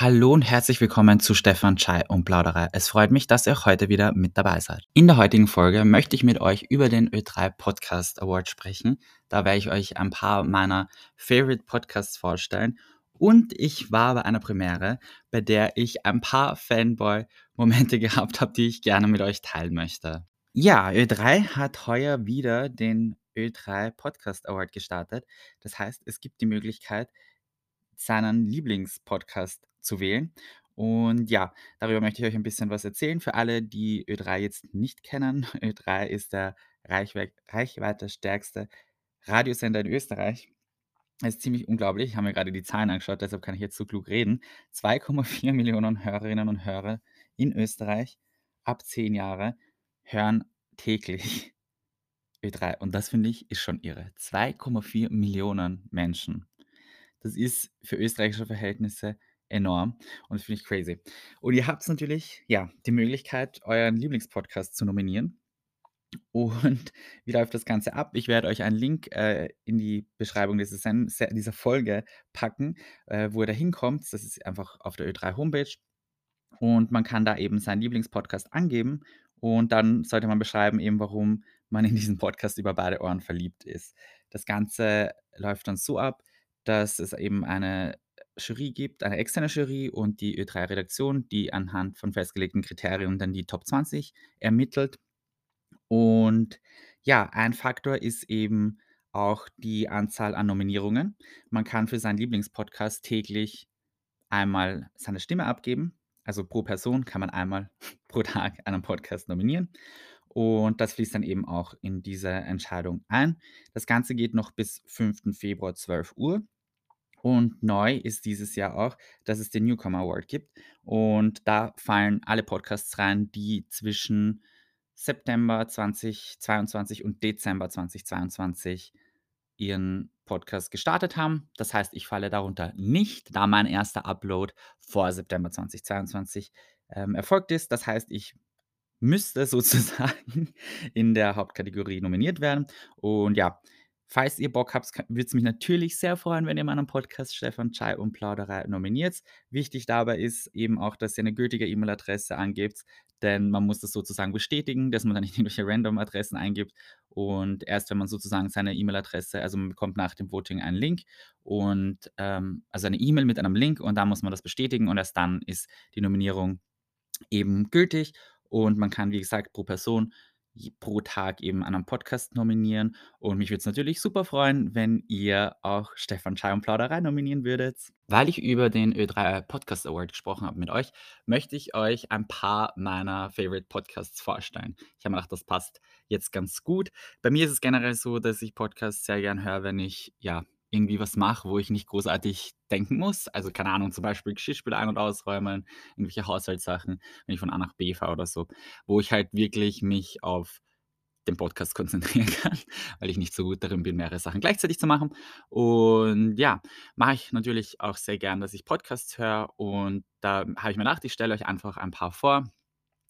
Hallo und herzlich willkommen zu Stefan Chai und Plauderei. Es freut mich, dass ihr auch heute wieder mit dabei seid. In der heutigen Folge möchte ich mit euch über den Ö3 Podcast Award sprechen. Da werde ich euch ein paar meiner Favorite Podcasts vorstellen. Und ich war bei einer Premiere, bei der ich ein paar Fanboy-Momente gehabt habe, die ich gerne mit euch teilen möchte. Ja, Ö3 hat heuer wieder den Ö3 Podcast Award gestartet. Das heißt, es gibt die Möglichkeit, seinen Lieblingspodcast zu wählen. Und ja, darüber möchte ich euch ein bisschen was erzählen. Für alle, die Ö3 jetzt nicht kennen, Ö3 ist der Reichwe reichweitestärkste Radiosender in Österreich. Das ist ziemlich unglaublich. Ich habe mir gerade die Zahlen angeschaut, deshalb kann ich jetzt so klug reden. 2,4 Millionen Hörerinnen und Hörer in Österreich ab 10 Jahre hören täglich Ö3. Und das finde ich ist schon irre. 2,4 Millionen Menschen. Das ist für österreichische Verhältnisse enorm und das finde ich crazy. Und ihr habt natürlich, ja, die Möglichkeit, euren Lieblingspodcast zu nominieren. Und wie läuft das Ganze ab? Ich werde euch einen Link äh, in die Beschreibung dieses dieser Folge packen, äh, wo ihr da hinkommt. Das ist einfach auf der Ö3 Homepage. Und man kann da eben seinen Lieblingspodcast angeben. Und dann sollte man beschreiben, eben warum man in diesen Podcast über beide Ohren verliebt ist. Das Ganze läuft dann so ab, dass es eben eine Jury gibt, eine externe Jury und die Ö3-Redaktion, die anhand von festgelegten Kriterien dann die Top 20 ermittelt. Und ja, ein Faktor ist eben auch die Anzahl an Nominierungen. Man kann für seinen Lieblingspodcast täglich einmal seine Stimme abgeben. Also pro Person kann man einmal pro Tag einen Podcast nominieren. Und das fließt dann eben auch in diese Entscheidung ein. Das Ganze geht noch bis 5. Februar 12 Uhr. Und neu ist dieses Jahr auch, dass es den Newcomer Award gibt. Und da fallen alle Podcasts rein, die zwischen September 2022 und Dezember 2022 ihren Podcast gestartet haben. Das heißt, ich falle darunter nicht, da mein erster Upload vor September 2022 ähm, erfolgt ist. Das heißt, ich müsste sozusagen in der Hauptkategorie nominiert werden. Und ja, falls ihr Bock habt, würde es mich natürlich sehr freuen, wenn ihr meinen Podcast Stefan Chai und Plauderei nominiert. Wichtig dabei ist eben auch, dass ihr eine gültige E-Mail-Adresse angebt, denn man muss das sozusagen bestätigen, dass man dann nicht irgendwelche Random-Adressen eingibt. Und erst wenn man sozusagen seine E-Mail-Adresse, also man bekommt nach dem Voting einen Link und ähm, also eine E-Mail mit einem Link und da muss man das bestätigen und erst dann ist die Nominierung eben gültig. Und man kann, wie gesagt, pro Person pro Tag eben einen Podcast nominieren. Und mich würde es natürlich super freuen, wenn ihr auch Stefan Schei und Plauderei nominieren würdet. Weil ich über den Ö3 Podcast Award gesprochen habe mit euch, möchte ich euch ein paar meiner Favorite Podcasts vorstellen. Ich habe mir gedacht, das passt jetzt ganz gut. Bei mir ist es generell so, dass ich Podcasts sehr gern höre, wenn ich ja irgendwie was mache, wo ich nicht großartig denken muss. Also keine Ahnung, zum Beispiel Geschirrspüler ein- und ausräumen, irgendwelche Haushaltssachen, wenn ich von A nach B fahre oder so, wo ich halt wirklich mich auf den Podcast konzentrieren kann, weil ich nicht so gut darin bin, mehrere Sachen gleichzeitig zu machen. Und ja, mache ich natürlich auch sehr gern, dass ich Podcasts höre. Und da habe ich mir gedacht, ich stelle euch einfach ein paar vor,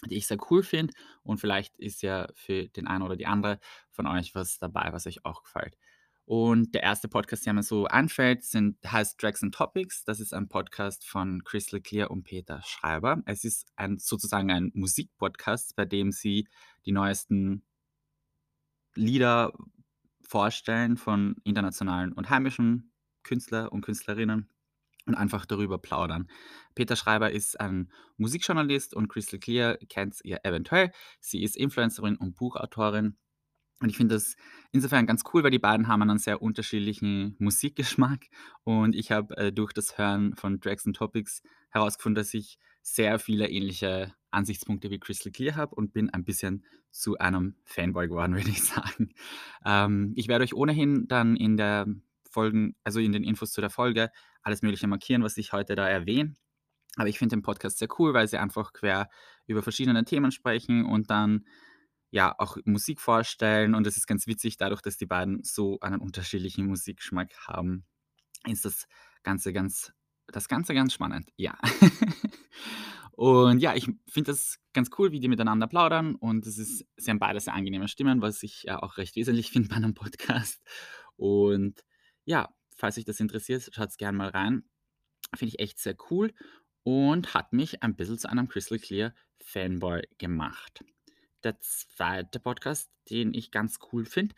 die ich sehr cool finde. Und vielleicht ist ja für den einen oder die andere von euch was dabei, was euch auch gefällt. Und der erste Podcast, der mir so anfällt, sind, heißt Drags and Topics. Das ist ein Podcast von Crystal Clear und Peter Schreiber. Es ist ein, sozusagen ein Musikpodcast, bei dem sie die neuesten Lieder vorstellen von internationalen und heimischen Künstler und Künstlerinnen und einfach darüber plaudern. Peter Schreiber ist ein Musikjournalist und Crystal Clear kennt ihr eventuell. Sie ist Influencerin und Buchautorin und ich finde das insofern ganz cool, weil die beiden haben einen sehr unterschiedlichen Musikgeschmack. Und ich habe äh, durch das Hören von Drags and Topics herausgefunden, dass ich sehr viele ähnliche Ansichtspunkte wie Crystal Clear habe und bin ein bisschen zu einem Fanboy geworden, würde ich sagen. Ähm, ich werde euch ohnehin dann in der Folgen, also in den Infos zu der Folge, alles Mögliche markieren, was ich heute da erwähne. Aber ich finde den Podcast sehr cool, weil sie einfach quer über verschiedene Themen sprechen und dann ja, auch Musik vorstellen und es ist ganz witzig, dadurch, dass die beiden so einen unterschiedlichen Musikgeschmack haben, ist das Ganze ganz das Ganze ganz spannend, ja. Und ja, ich finde das ganz cool, wie die miteinander plaudern und es ist sie haben beide sehr angenehme Stimmen, was ich ja auch recht wesentlich finde bei einem Podcast. Und ja, falls euch das interessiert, schaut's gerne mal rein. Finde ich echt sehr cool. und hat mich ein bisschen zu einem Crystal Clear Fanboy gemacht. Der zweite Podcast, den ich ganz cool finde,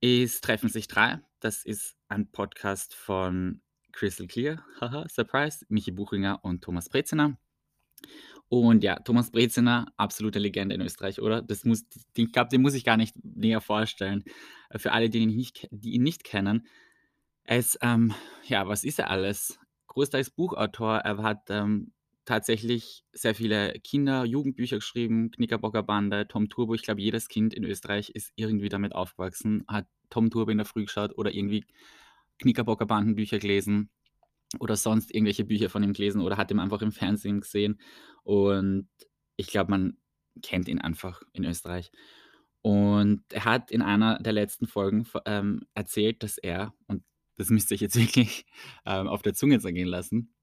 ist Treffen sich drei. Das ist ein Podcast von Crystal Clear, haha, Surprise, Michi Buchinger und Thomas Breziner. Und ja, Thomas Breziner, absolute Legende in Österreich, oder? Das muss, den, glaub, den muss ich gar nicht näher vorstellen. Für alle, die ihn nicht, die ihn nicht kennen, ist, ähm, ja, was ist er alles? Großteils Buchautor. Er hat ähm, tatsächlich sehr viele Kinder-, Jugendbücher geschrieben, Knickerbocker Bande, Tom Turbo. Ich glaube, jedes Kind in Österreich ist irgendwie damit aufgewachsen, hat Tom Turbo in der Früh geschaut oder irgendwie Knickerbocker Bandenbücher gelesen oder sonst irgendwelche Bücher von ihm gelesen oder hat ihn einfach im Fernsehen gesehen. Und ich glaube, man kennt ihn einfach in Österreich. Und er hat in einer der letzten Folgen ähm, erzählt, dass er, und das müsst ihr euch jetzt wirklich ähm, auf der Zunge zergehen lassen,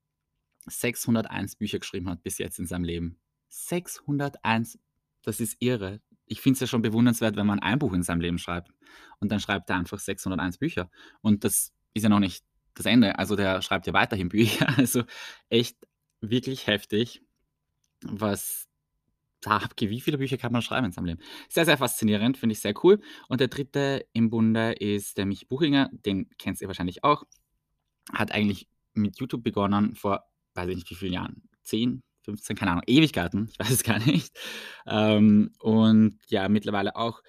601 Bücher geschrieben hat bis jetzt in seinem Leben. 601, das ist irre. Ich finde es ja schon bewundernswert, wenn man ein Buch in seinem Leben schreibt und dann schreibt er einfach 601 Bücher. Und das ist ja noch nicht das Ende. Also der schreibt ja weiterhin Bücher. Also echt wirklich heftig, was wie viele Bücher kann man schreiben in seinem Leben? Sehr, sehr faszinierend, finde ich sehr cool. Und der dritte im Bunde ist der Mich Buchinger, den kennt ihr wahrscheinlich auch. Hat eigentlich mit YouTube begonnen vor, weiß ich nicht wie vielen Jahren, 10, 15, keine Ahnung, Ewigkeiten, ich weiß es gar nicht. Ähm, und ja, mittlerweile auch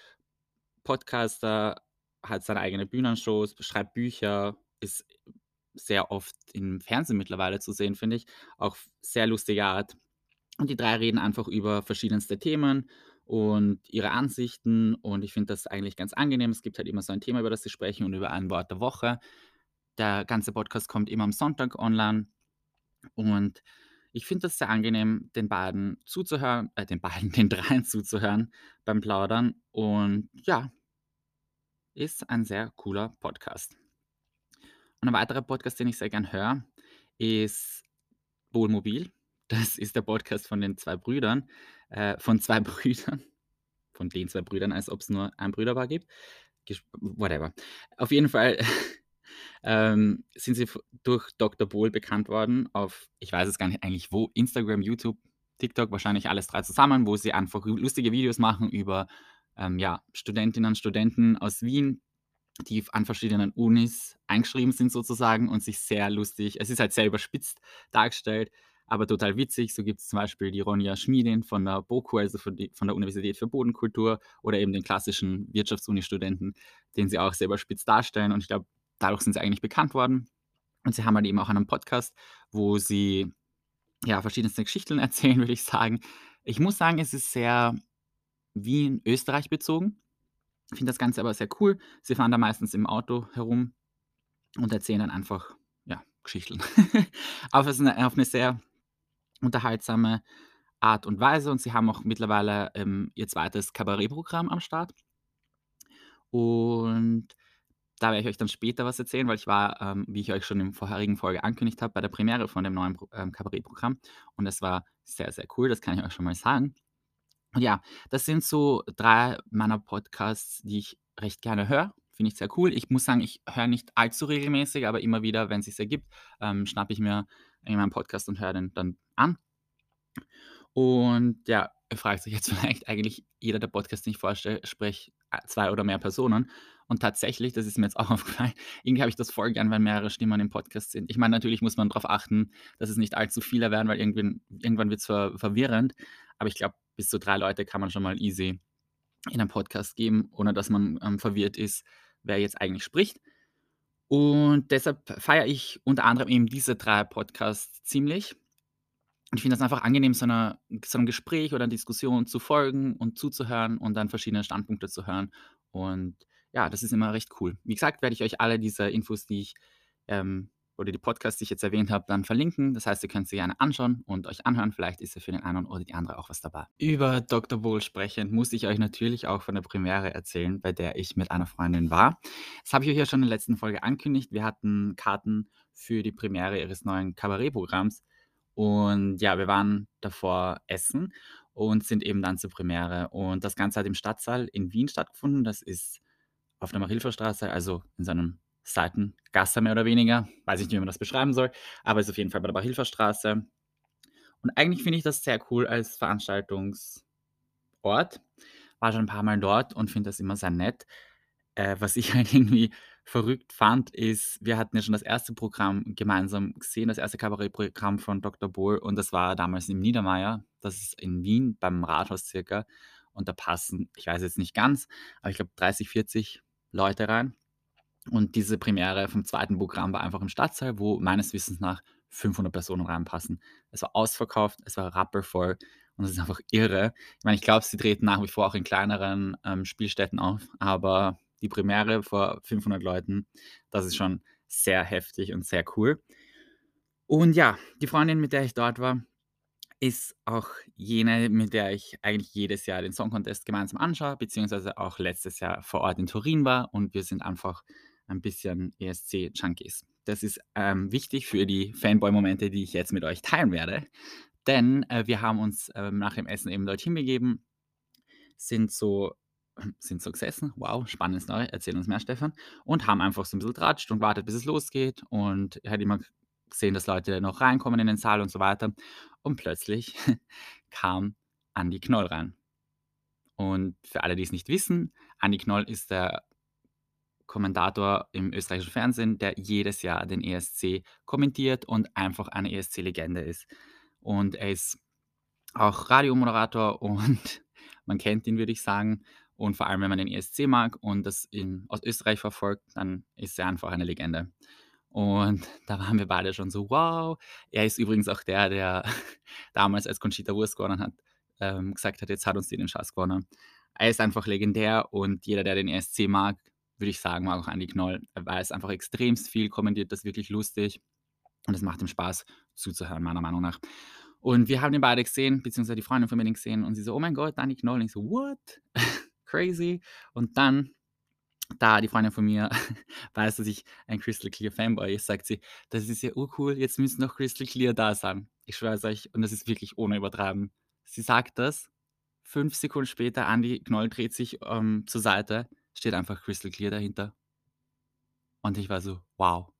Podcaster, hat seine eigene Bühnenshows, schreibt Bücher, ist sehr oft im Fernsehen mittlerweile zu sehen, finde ich. Auch sehr lustige Art. Und die drei reden einfach über verschiedenste Themen und ihre Ansichten. Und ich finde das eigentlich ganz angenehm. Es gibt halt immer so ein Thema, über das sie sprechen und über ein Wort der Woche. Der ganze Podcast kommt immer am Sonntag online. Und ich finde das sehr angenehm, den beiden zuzuhören, äh, den beiden, den dreien zuzuhören beim Plaudern. Und ja, ist ein sehr cooler Podcast. Und ein weiterer Podcast, den ich sehr gern höre, ist Wohnmobil. Das ist der Podcast von den zwei Brüdern, äh, von zwei Brüdern, von den zwei Brüdern, als ob es nur ein Brüderpaar gibt. Whatever. Auf jeden Fall ähm, sind sie durch Dr. Bohl bekannt worden auf, ich weiß es gar nicht eigentlich wo, Instagram, YouTube, TikTok, wahrscheinlich alles drei zusammen, wo sie einfach lustige Videos machen über ähm, ja, Studentinnen und Studenten aus Wien, die an verschiedenen Unis eingeschrieben sind sozusagen und sich sehr lustig, es ist halt sehr überspitzt dargestellt, aber total witzig. So gibt es zum Beispiel die Ronja Schmiedin von der BOKU, also von, die, von der Universität für Bodenkultur oder eben den klassischen Wirtschaftsuni-Studenten, den sie auch sehr überspitzt darstellen und ich glaube, dadurch sind sie eigentlich bekannt worden. Und sie haben halt eben auch einen Podcast, wo sie ja verschiedenste Geschichten erzählen, würde ich sagen. Ich muss sagen, es ist sehr wie in Österreich bezogen. Ich finde das Ganze aber sehr cool. Sie fahren da meistens im Auto herum und erzählen dann einfach, ja, Geschichten. auf, eine, auf eine sehr unterhaltsame Art und Weise. Und sie haben auch mittlerweile ähm, ihr zweites Kabarettprogramm am Start. Und da werde ich euch dann später was erzählen, weil ich war, ähm, wie ich euch schon in der vorherigen Folge angekündigt habe, bei der Premiere von dem neuen ähm, Kabarettprogramm. Und es war sehr, sehr cool, das kann ich euch schon mal sagen. Und ja, das sind so drei meiner Podcasts, die ich recht gerne höre. Finde ich sehr cool. Ich muss sagen, ich höre nicht allzu regelmäßig, aber immer wieder, wenn es sich ergibt, ähm, schnappe ich mir in meinem Podcast und höre den dann an. Und ja, fragt sich jetzt vielleicht eigentlich, jeder der Podcasts, den ich vorstelle, spricht äh, zwei oder mehr Personen. Und tatsächlich, das ist mir jetzt auch aufgefallen, irgendwie habe ich das voll gern, wenn mehrere Stimmen im Podcast sind. Ich meine, natürlich muss man darauf achten, dass es nicht allzu viele werden, weil irgendwann, irgendwann wird es ver verwirrend. Aber ich glaube, bis zu drei Leute kann man schon mal easy in einem Podcast geben, ohne dass man ähm, verwirrt ist, wer jetzt eigentlich spricht. Und deshalb feiere ich unter anderem eben diese drei Podcasts ziemlich. Ich finde das einfach angenehm, so, einer, so einem Gespräch oder einer Diskussion zu folgen und zuzuhören und dann verschiedene Standpunkte zu hören. Und ja, das ist immer recht cool. Wie gesagt, werde ich euch alle diese Infos, die ich ähm, oder die Podcasts, die ich jetzt erwähnt habe, dann verlinken. Das heißt, ihr könnt sie gerne anschauen und euch anhören. Vielleicht ist ja für den einen oder die andere auch was dabei. Über Dr. Bowl sprechend muss ich euch natürlich auch von der Premiere erzählen, bei der ich mit einer Freundin war. Das habe ich euch ja schon in der letzten Folge angekündigt. Wir hatten Karten für die Premiere ihres neuen Kabarettprogramms. Und ja, wir waren davor essen und sind eben dann zur Premiere. Und das Ganze hat im Stadtsaal in Wien stattgefunden. Das ist auf der Marilferstraße, also in seinem Seitengasse mehr oder weniger. Weiß ich nicht, wie man das beschreiben soll, aber ist auf jeden Fall bei der Bachhilferstraße. Und eigentlich finde ich das sehr cool als Veranstaltungsort. War schon ein paar Mal dort und finde das immer sehr nett. Äh, was ich halt irgendwie verrückt fand, ist, wir hatten ja schon das erste Programm gemeinsam gesehen, das erste Kabarettprogramm von Dr. Bohl und das war damals im Niedermeier, das ist in Wien beim Rathaus circa und da passen, ich weiß jetzt nicht ganz, aber ich glaube 30, 40 Leute rein. Und diese Premiere vom zweiten Programm war einfach im Stadtsaal, wo meines Wissens nach 500 Personen reinpassen. Es war ausverkauft, es war rappelvoll und es ist einfach irre. Ich meine, ich glaube, sie treten nach wie vor auch in kleineren ähm, Spielstätten auf, aber die Premiere vor 500 Leuten, das ist schon sehr heftig und sehr cool. Und ja, die Freundin, mit der ich dort war, ist auch jene, mit der ich eigentlich jedes Jahr den Song Contest gemeinsam anschaue, beziehungsweise auch letztes Jahr vor Ort in Turin war und wir sind einfach ein bisschen ESC-Junkies. Das ist ähm, wichtig für die Fanboy-Momente, die ich jetzt mit euch teilen werde, denn äh, wir haben uns äh, nach dem Essen eben dorthin begeben, sind so sind so gesessen, wow, spannende Story, erzähl uns mehr, Stefan, und haben einfach so ein bisschen tratscht und wartet, bis es losgeht. Und hat immer gesehen, dass Leute noch reinkommen in den Saal und so weiter und plötzlich kam Andi Knoll rein. Und für alle, die es nicht wissen, Andi Knoll ist der Kommentator im österreichischen Fernsehen, der jedes Jahr den ESC kommentiert und einfach eine ESC-Legende ist. Und er ist auch Radiomoderator und man kennt ihn, würde ich sagen. Und vor allem, wenn man den ESC mag und das in, aus Österreich verfolgt, dann ist er einfach eine Legende. Und da waren wir beide schon so, wow. Er ist übrigens auch der, der damals, als Conchita Wurst gewonnen hat, ähm, gesagt hat, jetzt hat uns die den Schatz gewonnen. Er ist einfach legendär und jeder, der den ESC mag, würde ich sagen, mag auch Andy Knoll. Er weiß einfach extremst viel, kommentiert das wirklich lustig und es macht ihm Spaß zuzuhören, meiner Meinung nach. Und wir haben ihn beide gesehen, beziehungsweise die Freundin von mir gesehen und sie so, oh mein Gott, Andy Knoll. Und ich so, what? crazy. Und dann, da die Freundin von mir weiß, dass ich ein Crystal Clear Fanboy ist, sagt sie, das ist ja urcool, jetzt müssen noch Crystal Clear da sein. Ich schwöre es euch, und das ist wirklich ohne Übertreiben. Sie sagt das, fünf Sekunden später, Andy Knoll dreht sich ähm, zur Seite, steht einfach Crystal Clear dahinter. Und ich war so, wow.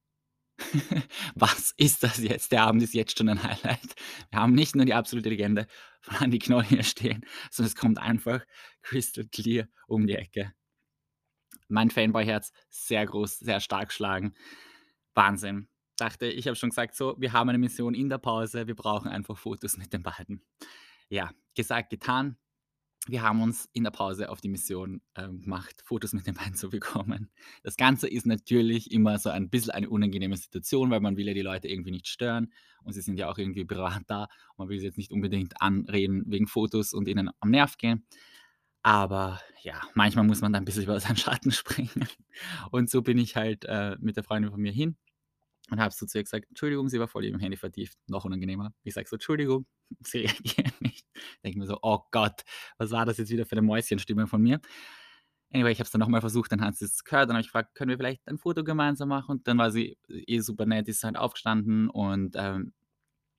Was ist das jetzt? Der Abend ist jetzt schon ein Highlight. Wir haben nicht nur die absolute Legende von Andy Knoll hier stehen, sondern es kommt einfach crystal clear um die Ecke. Mein Fanboy-Herz sehr groß, sehr stark schlagen. Wahnsinn. Dachte, ich habe schon gesagt, so, wir haben eine Mission in der Pause, wir brauchen einfach Fotos mit den beiden. Ja, gesagt, getan wir haben uns in der Pause auf die Mission äh, gemacht, Fotos mit den beiden zu bekommen. Das Ganze ist natürlich immer so ein bisschen eine unangenehme Situation, weil man will ja die Leute irgendwie nicht stören und sie sind ja auch irgendwie privat da man will sie jetzt nicht unbedingt anreden wegen Fotos und ihnen am Nerv gehen. Aber ja, manchmal muss man da ein bisschen über seinen Schatten springen. Und so bin ich halt äh, mit der Freundin von mir hin und habe so zu ihr gesagt, Entschuldigung, sie war voll im Handy vertieft, noch unangenehmer. Ich sage so, Entschuldigung, sie reagiert nicht. Denke mir so, oh Gott, was war das jetzt wieder für eine Mäuschenstimme von mir? Anyway, ich habe es dann nochmal versucht, dann hat sie es gehört, dann habe ich gefragt, können wir vielleicht ein Foto gemeinsam machen? Und dann war sie eh super nett, ist halt aufgestanden und ähm,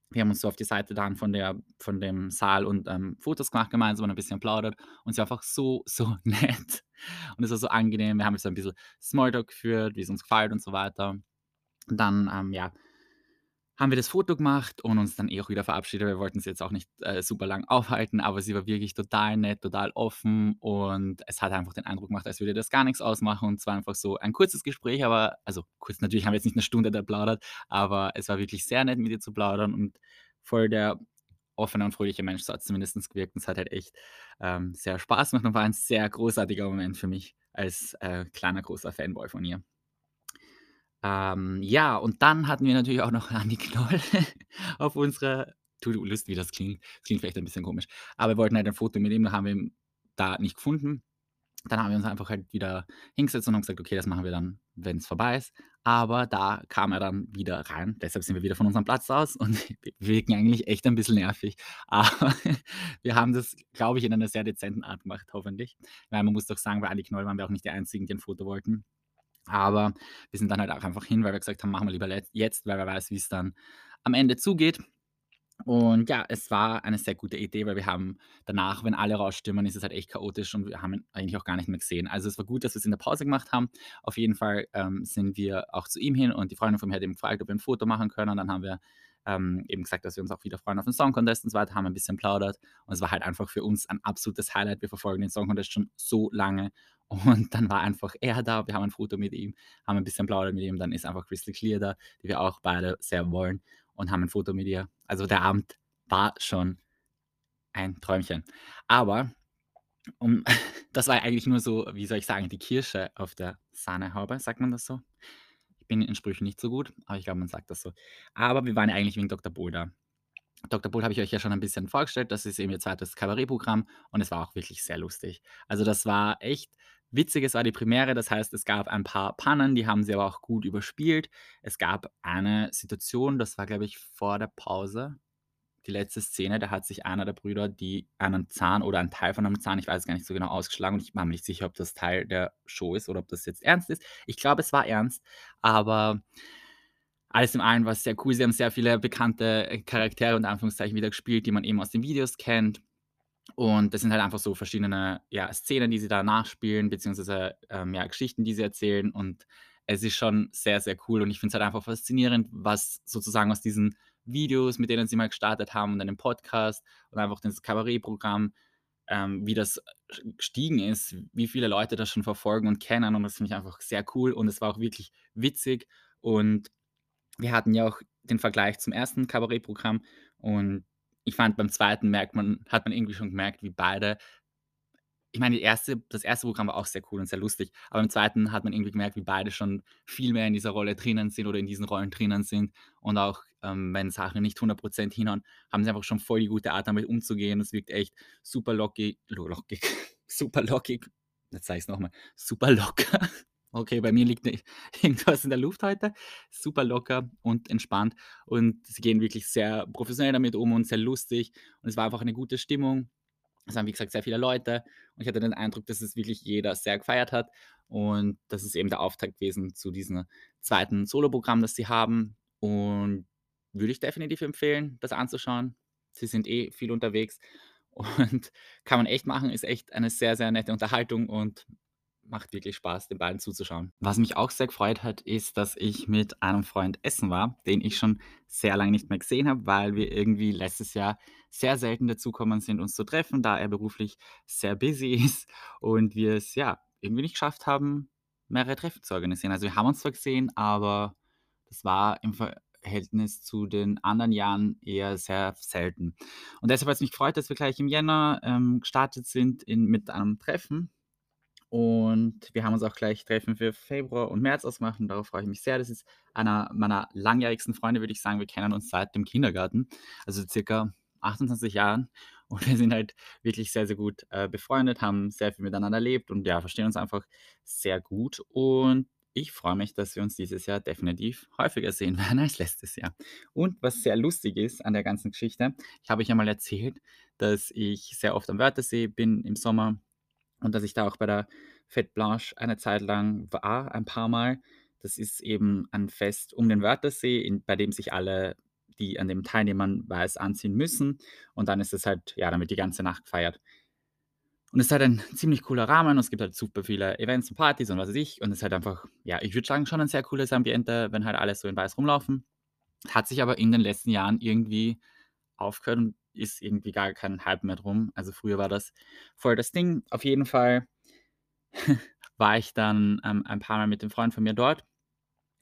wir haben uns so auf die Seite dann von, der, von dem Saal und ähm, Fotos gemacht gemeinsam und ein bisschen plaudert. Und sie war einfach so, so nett. Und es war so angenehm. Wir haben jetzt so ein bisschen Smalltalk geführt, wie es uns gefällt und so weiter. Dann, ähm, ja, haben wir das Foto gemacht und uns dann eh auch wieder verabschiedet. Wir wollten sie jetzt auch nicht äh, super lang aufhalten, aber sie war wirklich total nett, total offen und es hat einfach den Eindruck gemacht, als würde das gar nichts ausmachen und es war einfach so ein kurzes Gespräch, aber, also kurz natürlich haben wir jetzt nicht eine Stunde da plaudert, aber es war wirklich sehr nett mit ihr zu plaudern und voll der offene und fröhliche Mensch, so hat es zumindest gewirkt und es hat halt echt ähm, sehr Spaß gemacht und war ein sehr großartiger Moment für mich als äh, kleiner, großer Fanboy von ihr. Ähm, ja, und dann hatten wir natürlich auch noch Andi Knoll auf unserer To-do-List, wie das klingt. Das klingt vielleicht ein bisschen komisch. Aber wir wollten halt ein Foto mit ihm, da haben wir ihn da nicht gefunden. Dann haben wir uns einfach halt wieder hingesetzt und haben gesagt, okay, das machen wir dann, wenn es vorbei ist. Aber da kam er dann wieder rein. Deshalb sind wir wieder von unserem Platz aus und wir wirken eigentlich echt ein bisschen nervig. Aber wir haben das, glaube ich, in einer sehr dezenten Art gemacht, hoffentlich. Weil man muss doch sagen, bei Andi Knoll waren wir auch nicht die Einzigen, die ein Foto wollten. Aber wir sind dann halt auch einfach hin, weil wir gesagt haben, machen wir lieber jetzt, weil wer weiß, wie es dann am Ende zugeht. Und ja, es war eine sehr gute Idee, weil wir haben danach, wenn alle rausstimmen, ist es halt echt chaotisch und wir haben ihn eigentlich auch gar nicht mehr gesehen. Also es war gut, dass wir es in der Pause gemacht haben. Auf jeden Fall ähm, sind wir auch zu ihm hin und die Freundin von mir hat ihm gefragt, ob wir ein Foto machen können. Und dann haben wir ähm, eben gesagt, dass wir uns auch wieder freuen auf den Song Contest und so weiter, haben ein bisschen plaudert und es war halt einfach für uns ein absolutes Highlight. Wir verfolgen den Song Contest schon so lange und dann war einfach er da, wir haben ein Foto mit ihm, haben ein bisschen plaudert mit ihm, dann ist einfach Crystal Clear da, die wir auch beide sehr wollen und haben ein Foto mit ihr. Also der Abend war schon ein Träumchen. Aber um, das war eigentlich nur so, wie soll ich sagen, die Kirsche auf der Sahnehaube, sagt man das so? Bin in Sprüchen nicht so gut, aber ich glaube, man sagt das so. Aber wir waren ja eigentlich wegen Dr. Bull da. Dr. Bull habe ich euch ja schon ein bisschen vorgestellt. Das ist eben ihr zweites Kabarettprogramm und es war auch wirklich sehr lustig. Also das war echt witzig. Es war die Premiere, das heißt, es gab ein paar Pannen, die haben sie aber auch gut überspielt. Es gab eine Situation, das war, glaube ich, vor der Pause, die letzte Szene, da hat sich einer der Brüder die einen Zahn oder einen Teil von einem Zahn, ich weiß gar nicht so genau, ausgeschlagen und ich war mir nicht sicher, ob das Teil der Show ist oder ob das jetzt ernst ist. Ich glaube, es war ernst, aber alles im allen war es sehr cool. Sie haben sehr viele bekannte Charaktere und Anführungszeichen wieder gespielt, die man eben aus den Videos kennt. Und das sind halt einfach so verschiedene ja, Szenen, die sie da nachspielen, beziehungsweise ähm, ja, Geschichten, die sie erzählen. Und es ist schon sehr, sehr cool. Und ich finde es halt einfach faszinierend, was sozusagen aus diesen Videos, mit denen sie mal gestartet haben und einen Podcast und einfach das Kabarettprogramm, ähm, wie das gestiegen ist, wie viele Leute das schon verfolgen und kennen und das finde ich einfach sehr cool und es war auch wirklich witzig und wir hatten ja auch den Vergleich zum ersten Kabarettprogramm und ich fand beim zweiten merkt man, hat man irgendwie schon gemerkt, wie beide ich meine, erste, das erste Programm war auch sehr cool und sehr lustig, aber im zweiten hat man irgendwie gemerkt, wie beide schon viel mehr in dieser Rolle drinnen sind oder in diesen Rollen drinnen sind und auch ähm, wenn Sachen nicht 100% hinhauen, haben sie einfach schon voll die gute Art damit umzugehen. Es wirkt echt super lockig, lockig, super lockig, jetzt sage ich es nochmal, super locker. Okay, bei mir liegt irgendwas in der Luft heute. Super locker und entspannt und sie gehen wirklich sehr professionell damit um und sehr lustig und es war einfach eine gute Stimmung es waren, wie gesagt, sehr viele Leute und ich hatte den Eindruck, dass es wirklich jeder sehr gefeiert hat und das ist eben der Auftakt gewesen zu diesem zweiten Soloprogramm, das sie haben und würde ich definitiv empfehlen, das anzuschauen. Sie sind eh viel unterwegs und kann man echt machen, ist echt eine sehr, sehr nette Unterhaltung und macht wirklich Spaß, den beiden zuzuschauen. Was mich auch sehr gefreut hat, ist, dass ich mit einem Freund essen war, den ich schon sehr lange nicht mehr gesehen habe, weil wir irgendwie letztes Jahr sehr selten dazukommen sind, uns zu treffen, da er beruflich sehr busy ist und wir es ja irgendwie nicht geschafft haben, mehrere Treffen zu organisieren. Also wir haben uns zwar gesehen, aber das war im Verhältnis zu den anderen Jahren eher sehr selten. Und deshalb hat es mich gefreut, dass wir gleich im Jänner ähm, gestartet sind in, mit einem Treffen und wir haben uns auch gleich Treffen für Februar und März ausgemacht und darauf freue ich mich sehr. Das ist einer meiner langjährigsten Freunde, würde ich sagen. Wir kennen uns seit dem Kindergarten, also circa 28 Jahren. Und wir sind halt wirklich sehr, sehr gut äh, befreundet, haben sehr viel miteinander erlebt und ja, verstehen uns einfach sehr gut. Und ich freue mich, dass wir uns dieses Jahr definitiv häufiger sehen werden als letztes Jahr. Und was sehr lustig ist an der ganzen Geschichte, ich habe euch ja mal erzählt, dass ich sehr oft am Wörthersee bin im Sommer und dass ich da auch bei der Fête Blanche eine Zeit lang war, ein paar Mal. Das ist eben ein Fest um den Wörthersee, in, bei dem sich alle, die an dem teilnehmen, weiß anziehen müssen. Und dann ist es halt, ja, wird die ganze Nacht gefeiert. Und es ist halt ein ziemlich cooler Rahmen und es gibt halt super viele Events und Partys und was weiß ich. Und es ist halt einfach, ja, ich würde sagen, schon ein sehr cooles Ambiente, wenn halt alle so in weiß rumlaufen. Hat sich aber in den letzten Jahren irgendwie aufgehört und ist irgendwie gar kein Hype mehr drum. Also früher war das voll das Ding. Auf jeden Fall war ich dann ähm, ein paar Mal mit dem Freund von mir dort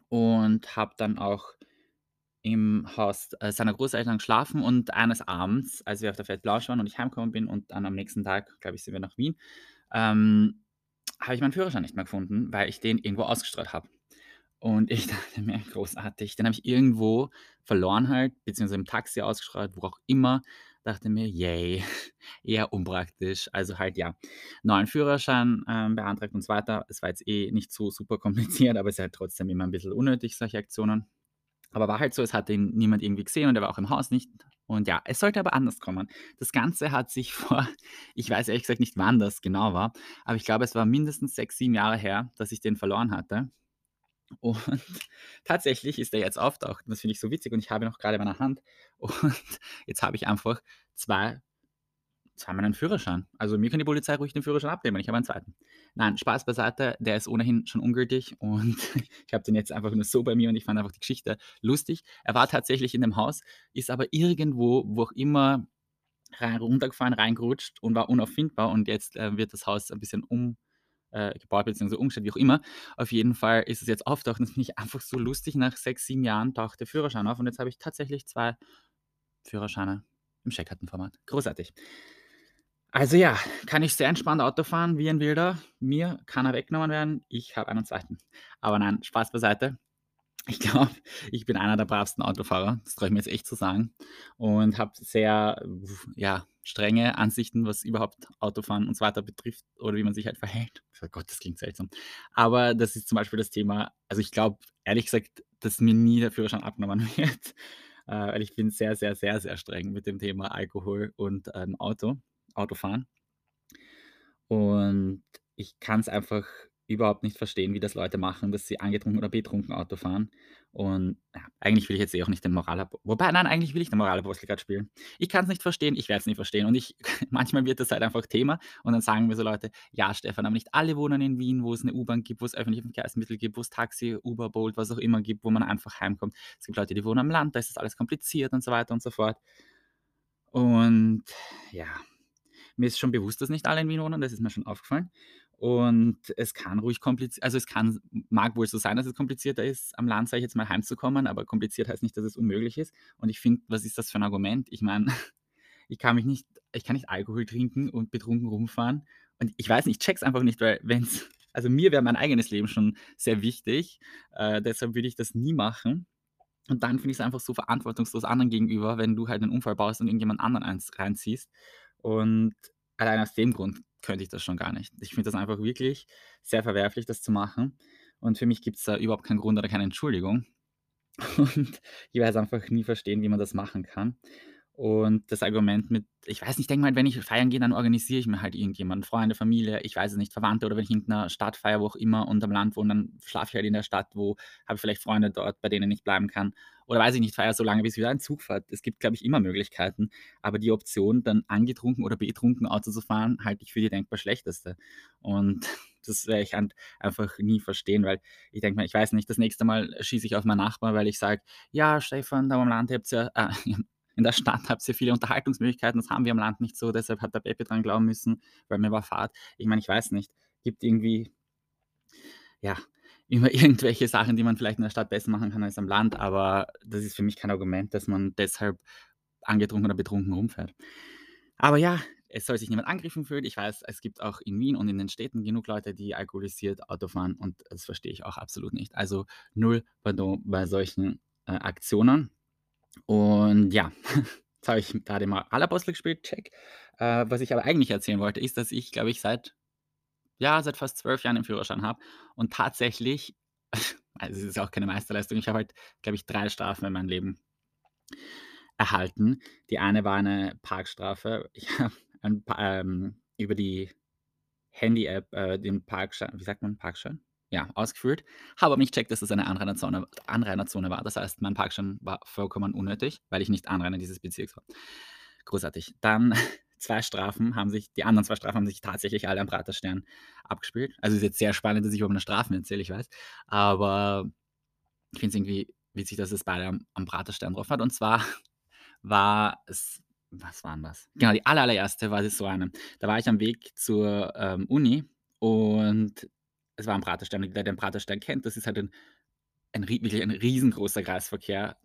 und habe dann auch im Haus äh, seiner Großeltern geschlafen und eines Abends, als wir auf der Fête Blanche waren und ich heimgekommen bin und dann am nächsten Tag, glaube ich, sind wir nach Wien, ähm, habe ich meinen Führerschein nicht mehr gefunden, weil ich den irgendwo ausgestreut habe. Und ich dachte mir, großartig, den habe ich irgendwo verloren halt, beziehungsweise im Taxi ausgestreut, wo auch immer. Dachte mir, yay, eher unpraktisch. Also halt ja, neuen Führerschein ähm, beantragt und so weiter. Es war jetzt eh nicht so super kompliziert, aber es ist halt trotzdem immer ein bisschen unnötig, solche Aktionen. Aber war halt so, es hat ihn niemand irgendwie gesehen und er war auch im Haus nicht. Und ja, es sollte aber anders kommen. Das Ganze hat sich vor, ich weiß ehrlich gesagt nicht, wann das genau war, aber ich glaube, es war mindestens sechs, sieben Jahre her, dass ich den verloren hatte. Und tatsächlich ist er jetzt auftaucht. Das finde ich so witzig. Und ich habe ihn noch gerade in meiner Hand. Und jetzt habe ich einfach zwei zweimal einen Führerschein. Also mir kann die Polizei ruhig den Führerschein abnehmen, ich habe einen zweiten. Nein, Spaß beiseite, der ist ohnehin schon ungültig und ich habe den jetzt einfach nur so bei mir und ich fand einfach die Geschichte lustig. Er war tatsächlich in dem Haus, ist aber irgendwo, wo auch immer, rein, runtergefahren, reingerutscht und war unauffindbar und jetzt äh, wird das Haus ein bisschen um äh, gebaut bzw. umgestellt, wie auch immer. Auf jeden Fall ist es jetzt auftaucht und das finde ich einfach so lustig. Nach sechs, sieben Jahren taucht der Führerschein auf und jetzt habe ich tatsächlich zwei Führerscheine im Scheckkartenformat. Großartig. Also ja, kann ich sehr entspannt Auto fahren wie ein Wilder. Mir kann er weggenommen werden. Ich habe einen zweiten. Aber nein, Spaß beiseite. Ich glaube, ich bin einer der bravsten Autofahrer. Das traue ich mir jetzt echt zu sagen. Und habe sehr ja, strenge Ansichten, was überhaupt Autofahren und so weiter betrifft oder wie man sich halt verhält. Oh Gott, das klingt seltsam. Aber das ist zum Beispiel das Thema. Also ich glaube, ehrlich gesagt, dass mir nie der Führerschein abgenommen wird. Äh, weil ich bin sehr, sehr, sehr, sehr streng mit dem Thema Alkohol und ähm, Auto. Autofahren. Und ich kann es einfach überhaupt nicht verstehen, wie das Leute machen, dass sie angetrunken oder betrunken Auto fahren. Und ja, eigentlich will ich jetzt eh auch nicht den Moralapostel. Wobei, nein, eigentlich will ich den Moralapostel gerade spielen. Ich kann es nicht verstehen, ich werde es nicht verstehen. Und ich, manchmal wird das halt einfach Thema. Und dann sagen mir so Leute, ja, Stefan, aber nicht alle wohnen in Wien, wo es eine U-Bahn gibt, wo es öffentliche Verkehrsmittel gibt, wo es Taxi, Uber, Bolt, was auch immer gibt, wo man einfach heimkommt. Es gibt Leute, die wohnen am Land, da ist das alles kompliziert und so weiter und so fort. Und ja, mir ist schon bewusst, dass nicht alle in Wien wohnen, das ist mir schon aufgefallen. Und es kann ruhig kompliziert, also es kann, mag wohl so sein, dass es komplizierter ist, am Land, sage ich jetzt mal, heimzukommen, aber kompliziert heißt nicht, dass es unmöglich ist. Und ich finde, was ist das für ein Argument? Ich meine, ich kann mich nicht, ich kann nicht Alkohol trinken und betrunken rumfahren. Und ich weiß nicht, ich check's einfach nicht, weil wenn es, also mir wäre mein eigenes Leben schon sehr wichtig, äh, deshalb würde ich das nie machen. Und dann finde ich es einfach so verantwortungslos anderen gegenüber, wenn du halt einen Unfall baust und irgendjemand anderen eins reinziehst. Und allein aus dem Grund könnte ich das schon gar nicht. Ich finde das einfach wirklich sehr verwerflich, das zu machen. Und für mich gibt es da überhaupt keinen Grund oder keine Entschuldigung. Und ich werde einfach nie verstehen, wie man das machen kann. Und das Argument mit, ich weiß nicht, ich denke mal, wenn ich feiern gehe, dann organisiere ich mir halt irgendjemanden, Freunde, Familie, ich weiß es nicht, Verwandte oder wenn ich in einer Stadt feiere, wo auch immer und am Land wohne, dann schlafe ich halt in der Stadt, wo habe ich vielleicht Freunde dort, bei denen ich bleiben kann. Oder weiß ich nicht, feiere so lange, bis wieder ein Zug fährt. Es gibt, glaube ich, immer Möglichkeiten. Aber die Option, dann angetrunken oder betrunken Auto zu fahren, halte ich für die denkbar schlechteste. Und das werde ich einfach nie verstehen, weil ich denke mal, ich weiß nicht, das nächste Mal schieße ich auf meinen Nachbar, weil ich sage, ja, Stefan, da am Land habt ihr, äh, in der Stadt habt ihr viele Unterhaltungsmöglichkeiten, das haben wir am Land nicht so, deshalb hat der Pepe dran glauben müssen, weil mir war Fahrt. Ich meine, ich weiß nicht, gibt irgendwie, ja, immer irgendwelche Sachen, die man vielleicht in der Stadt besser machen kann als am Land, aber das ist für mich kein Argument, dass man deshalb angetrunken oder betrunken rumfährt. Aber ja, es soll sich niemand angegriffen fühlen. Ich weiß, es gibt auch in Wien und in den Städten genug Leute, die alkoholisiert Auto fahren und das verstehe ich auch absolut nicht. Also null bei solchen äh, Aktionen. Und ja, jetzt habe ich gerade mal Alapostel gespielt, check. Äh, was ich aber eigentlich erzählen wollte, ist, dass ich, glaube ich, seit, ja, seit fast zwölf Jahren einen Führerschein habe und tatsächlich, also es ist auch keine Meisterleistung, ich habe halt, glaube ich, drei Strafen in meinem Leben erhalten. Die eine war eine Parkstrafe. Ich habe ähm, über die Handy-App äh, den Parkschein, wie sagt man, Parkschein? Ja, ausgeführt, habe aber nicht checkt, dass es eine Anrainerzone, Anrainerzone war. Das heißt, mein Parkschein war vollkommen unnötig, weil ich nicht Anrainer dieses Bezirks war. Großartig. Dann zwei Strafen haben sich, die anderen zwei Strafen haben sich tatsächlich alle am Praterstern abgespielt. Also ist jetzt sehr spannend, dass ich über eine Strafen erzähle, ich weiß. Aber ich finde es irgendwie witzig, dass es beide am, am Praterstern drauf hat. Und zwar war es, was waren das? Genau, die allererste war so eine. Da war ich am Weg zur ähm, Uni und es war ein Praterstern. Wer den Praterstern kennt, das ist halt ein, ein wirklich ein riesengroßer Kreisverkehr.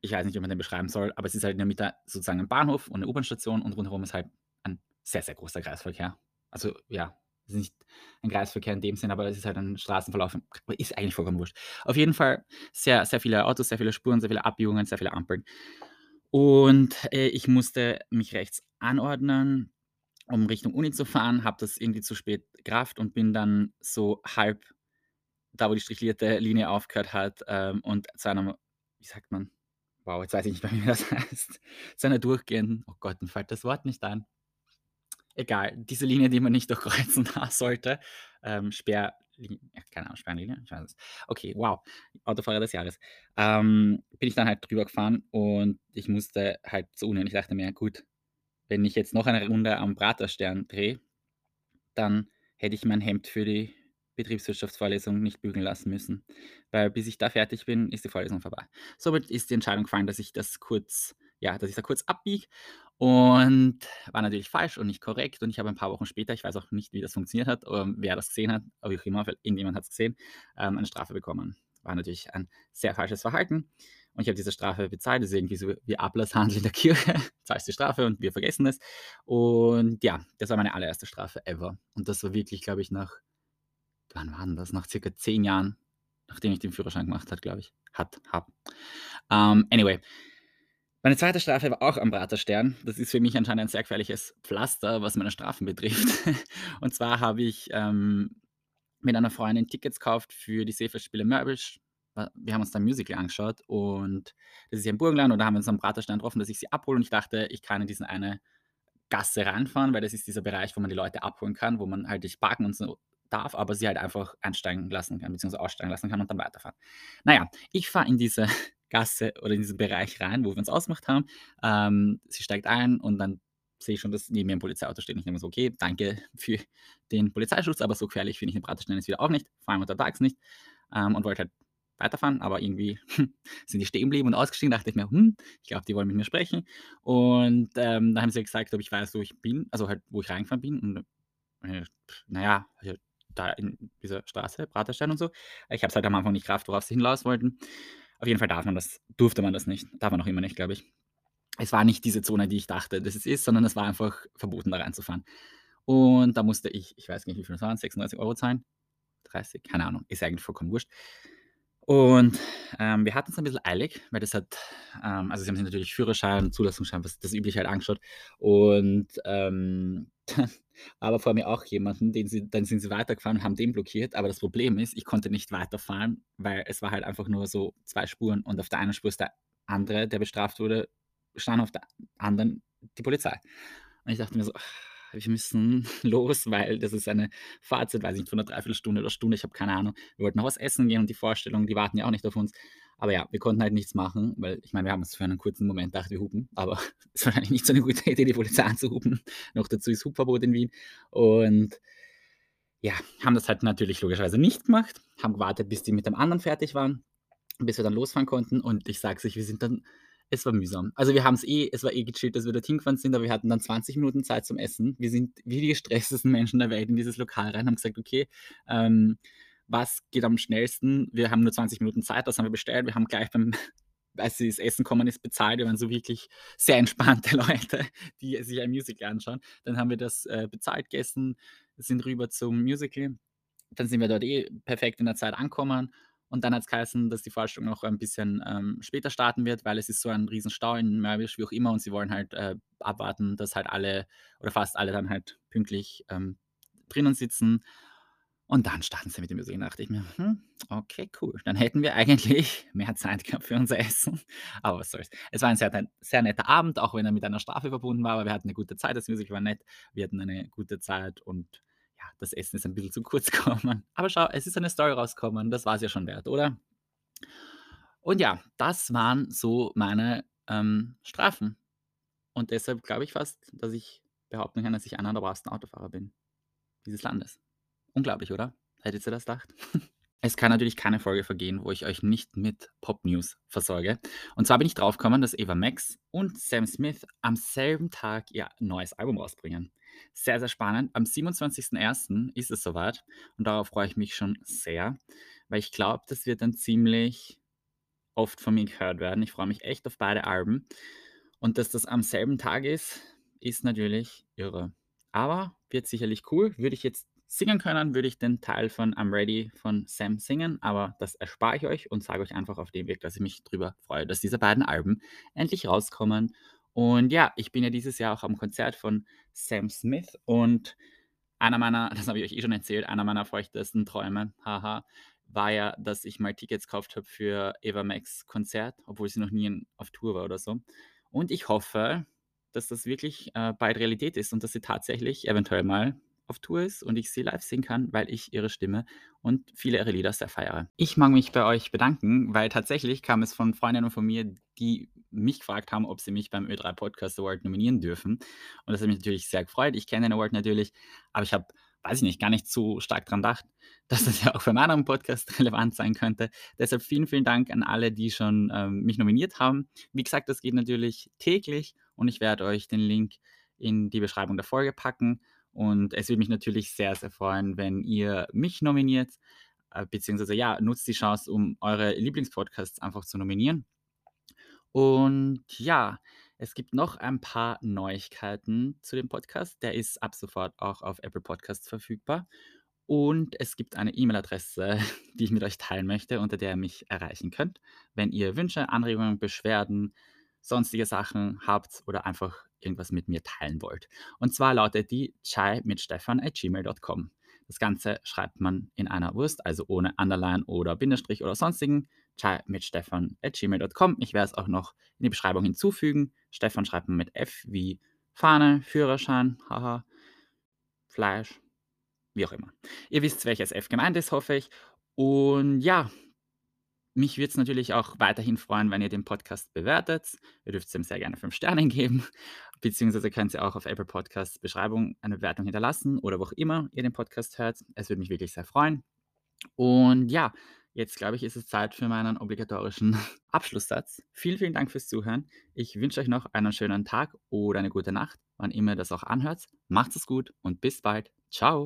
Ich weiß nicht, wie man den beschreiben soll, aber es ist halt in der Mitte sozusagen ein Bahnhof und eine U-Bahn-Station und rundherum ist halt ein sehr, sehr großer Kreisverkehr. Also ja, es ist nicht ein Kreisverkehr in dem Sinn, aber es ist halt ein Straßenverlauf. Ist eigentlich vollkommen wurscht. Auf jeden Fall sehr, sehr viele Autos, sehr viele Spuren, sehr viele Abbiegungen, sehr viele Ampeln. Und äh, ich musste mich rechts anordnen um Richtung Uni zu fahren, habe das irgendwie zu spät gerafft und bin dann so halb da, wo die strichlierte Linie aufgehört hat ähm, und zu einer, wie sagt man, wow, jetzt weiß ich nicht mehr, wie das heißt, zu einer durchgehenden, oh Gott, mir fällt das Wort nicht ein. Egal, diese Linie, die man nicht durchkreuzen sollte, ähm, Sperrlinie, ja, keine Ahnung, Sperrlinie, ich weiß es. Okay, wow, Autofahrer des Jahres. Ähm, bin ich dann halt drüber gefahren und ich musste halt zur Uni und ich dachte mir, gut, wenn ich jetzt noch eine Runde am Praterstern drehe, dann hätte ich mein Hemd für die Betriebswirtschaftsvorlesung nicht bügeln lassen müssen, weil bis ich da fertig bin, ist die Vorlesung vorbei. Somit ist die Entscheidung gefallen, dass ich das kurz ja, dass ich da kurz abbiege und war natürlich falsch und nicht korrekt und ich habe ein paar Wochen später, ich weiß auch nicht, wie das funktioniert hat, ähm, wer das gesehen hat, aber auch immer, irgendjemand hat es gesehen, ähm, eine Strafe bekommen. War natürlich ein sehr falsches Verhalten und ich habe diese Strafe bezahlt. Das ist irgendwie so wie Ablasshandel in der Kirche. Zahlst die Strafe und wir vergessen es. Und ja, das war meine allererste Strafe ever. Und das war wirklich, glaube ich, nach, wann war denn das? Nach circa zehn Jahren, nachdem ich den Führerschein gemacht habe, glaube ich. Hat, hab. Um, anyway, meine zweite Strafe war auch am Praterstern. Das ist für mich anscheinend ein sehr gefährliches Pflaster, was meine Strafen betrifft. Und zwar habe ich ähm, mit einer Freundin Tickets gekauft für die Seefestspiele Mörbisch wir haben uns da ein Musical angeschaut und das ist ja im Burgenland und da haben wir uns am Praterstein getroffen, dass ich sie abhole und ich dachte, ich kann in diesen eine Gasse ranfahren, weil das ist dieser Bereich, wo man die Leute abholen kann, wo man halt nicht parken und so darf, aber sie halt einfach einsteigen lassen kann, beziehungsweise aussteigen lassen kann und dann weiterfahren. Naja, ich fahre in diese Gasse oder in diesen Bereich rein, wo wir uns ausgemacht haben. Ähm, sie steigt ein und dann sehe ich schon, dass neben mir ein Polizeiauto steht. Ich denke mir so, okay, danke für den Polizeischutz, aber so gefährlich finde ich den Praterstein jetzt wieder auch nicht, vor allem untertags nicht. Ähm, und wollte halt weiterfahren, aber irgendwie sind die stehen geblieben und ausgestiegen. Dachte ich mir, hm, ich glaube, die wollen mit mir sprechen. Und ähm, dann haben sie gesagt, ob ich weiß, wo ich bin, also halt, wo ich reingefahren bin. Und äh, naja, da in dieser Straße, Praterstein und so. Ich habe es halt am Anfang nicht Kraft, worauf sie hinaus wollten. Auf jeden Fall darf man das, durfte man das nicht. Darf man auch immer nicht, glaube ich. Es war nicht diese Zone, die ich dachte, dass es ist, sondern es war einfach verboten, da reinzufahren. Und da musste ich, ich weiß nicht, wie viel das waren, 96 Euro zahlen. 30, keine Ahnung, ist eigentlich vollkommen wurscht. Und, ähm, wir hatten es ein bisschen eilig, weil das hat ähm, also sie haben sich natürlich Führerschein, Zulassungsschein, was das Übliche halt angeschaut. Und, ähm, aber vor mir auch jemanden, den sie dann sind sie weitergefahren und haben den blockiert. Aber das Problem ist, ich konnte nicht weiterfahren, weil es war halt einfach nur so zwei Spuren und auf der einen Spur ist der andere, der bestraft wurde, stand auf der anderen die Polizei. Und ich dachte mir so: wir müssen los, weil das ist eine Fahrzeit, weiß ich nicht, von einer Dreiviertelstunde oder Stunde, ich habe keine Ahnung. Wir wollten noch was essen gehen und die Vorstellung, die warten ja auch nicht auf uns. Aber ja, wir konnten halt nichts machen, weil ich meine, wir haben es für einen kurzen Moment gedacht, wir hupen, aber es war wahrscheinlich nicht so eine gute Idee, die Polizei anzuhupen. Noch dazu ist Hubverbot in Wien. Und ja, haben das halt natürlich logischerweise nicht gemacht, haben gewartet, bis die mit dem anderen fertig waren, bis wir dann losfahren konnten. Und ich sage es euch, wir sind dann es war mühsam. Also wir haben es eh es war eh gechillt, dass wir dorthin gefahren sind, aber wir hatten dann 20 Minuten Zeit zum Essen. Wir sind wie die gestresstesten Menschen der Welt in dieses Lokal rein, haben gesagt: „Okay, ähm, was geht am schnellsten? Wir haben nur 20 Minuten Zeit“, das haben wir bestellt. Wir haben gleich beim als das Essen kommen ist, bezahlt. Wir waren so wirklich sehr entspannte Leute, die sich ein Musical anschauen. Dann haben wir das, äh, bezahlt, gegessen, sind rüber zum Musical. Dann sind wir dort eh perfekt in der Zeit angekommen und dann hat es geheißen, dass die Vorstellung noch ein bisschen ähm, später starten wird, weil es ist so ein Riesenstau in Mörbisch, wie auch immer, und sie wollen halt äh, abwarten, dass halt alle oder fast alle dann halt pünktlich ähm, drinnen sitzen. Und dann starten sie mit dem Musical. Da dachte ich mir, hm, okay, cool. Dann hätten wir eigentlich mehr Zeit gehabt für unser Essen. Aber was soll's. Es war ein sehr, sehr netter Abend, auch wenn er mit einer Strafe verbunden war, aber wir hatten eine gute Zeit. Das Musical war nett. Wir hatten eine gute Zeit und das Essen ist ein bisschen zu kurz gekommen. Aber schau, es ist eine Story rausgekommen, das war es ja schon wert, oder? Und ja, das waren so meine ähm, Strafen. Und deshalb glaube ich fast, dass ich behaupten kann, dass ich einer der bravesten Autofahrer bin dieses Landes. Unglaublich, oder? Hättet ihr das gedacht? Es kann natürlich keine Folge vergehen, wo ich euch nicht mit Pop-News versorge. Und zwar bin ich draufgekommen, dass Eva Max und Sam Smith am selben Tag ihr neues Album rausbringen. Sehr, sehr spannend. Am 27.01. ist es soweit und darauf freue ich mich schon sehr, weil ich glaube, das wird dann ziemlich oft von mir gehört werden. Ich freue mich echt auf beide Alben. Und dass das am selben Tag ist, ist natürlich irre. Aber wird sicherlich cool. Würde ich jetzt singen können, würde ich den Teil von I'm Ready von Sam singen, aber das erspare ich euch und sage euch einfach auf dem Weg, dass ich mich darüber freue, dass diese beiden Alben endlich rauskommen. Und ja, ich bin ja dieses Jahr auch am Konzert von Sam Smith und einer meiner, das habe ich euch eh schon erzählt, einer meiner feuchtesten Träume, haha, war ja, dass ich mal Tickets gekauft habe für Eva Max Konzert, obwohl sie noch nie auf Tour war oder so. Und ich hoffe, dass das wirklich äh, bald Realität ist und dass sie tatsächlich eventuell mal auf Tour ist und ich sie live singen kann, weil ich ihre Stimme und viele ihrer Lieder sehr feiere. Ich mag mich bei euch bedanken, weil tatsächlich kam es von Freundinnen von mir, die mich gefragt haben, ob sie mich beim Ö3 Podcast Award nominieren dürfen. Und das hat mich natürlich sehr gefreut. Ich kenne den Award natürlich, aber ich habe, weiß ich nicht, gar nicht so stark daran gedacht, dass das ja auch für meinen Podcast relevant sein könnte. Deshalb vielen, vielen Dank an alle, die schon ähm, mich nominiert haben. Wie gesagt, das geht natürlich täglich und ich werde euch den Link in die Beschreibung der Folge packen. Und es würde mich natürlich sehr, sehr freuen, wenn ihr mich nominiert, äh, beziehungsweise ja, nutzt die Chance, um eure Lieblingspodcasts einfach zu nominieren. Und ja, es gibt noch ein paar Neuigkeiten zu dem Podcast. Der ist ab sofort auch auf Apple Podcasts verfügbar. Und es gibt eine E-Mail-Adresse, die ich mit euch teilen möchte, unter der ihr mich erreichen könnt, wenn ihr Wünsche, Anregungen, Beschwerden, sonstige Sachen habt oder einfach irgendwas mit mir teilen wollt. Und zwar lautet die chai mit Stefan at gmail.com. Das Ganze schreibt man in einer Wurst, also ohne Underline oder Bindestrich oder sonstigen. Mit Stefan at gmail.com. Ich werde es auch noch in die Beschreibung hinzufügen. Stefan schreibt man mit F wie Fahne, Führerschein, haha, Fleisch, wie auch immer. Ihr wisst, welches F gemeint ist, hoffe ich. Und ja, mich würde es natürlich auch weiterhin freuen, wenn ihr den Podcast bewertet. Ihr dürft ihm sehr gerne 5 Sterne geben, beziehungsweise könnt ihr auch auf Apple Podcasts Beschreibung eine Bewertung hinterlassen oder wo auch immer ihr den Podcast hört. Es würde mich wirklich sehr freuen. Und ja, jetzt glaube ich, ist es Zeit für meinen obligatorischen Abschlusssatz. Vielen, vielen Dank fürs Zuhören. Ich wünsche euch noch einen schönen Tag oder eine gute Nacht, wann immer ihr das auch anhört. Macht es gut und bis bald. Ciao.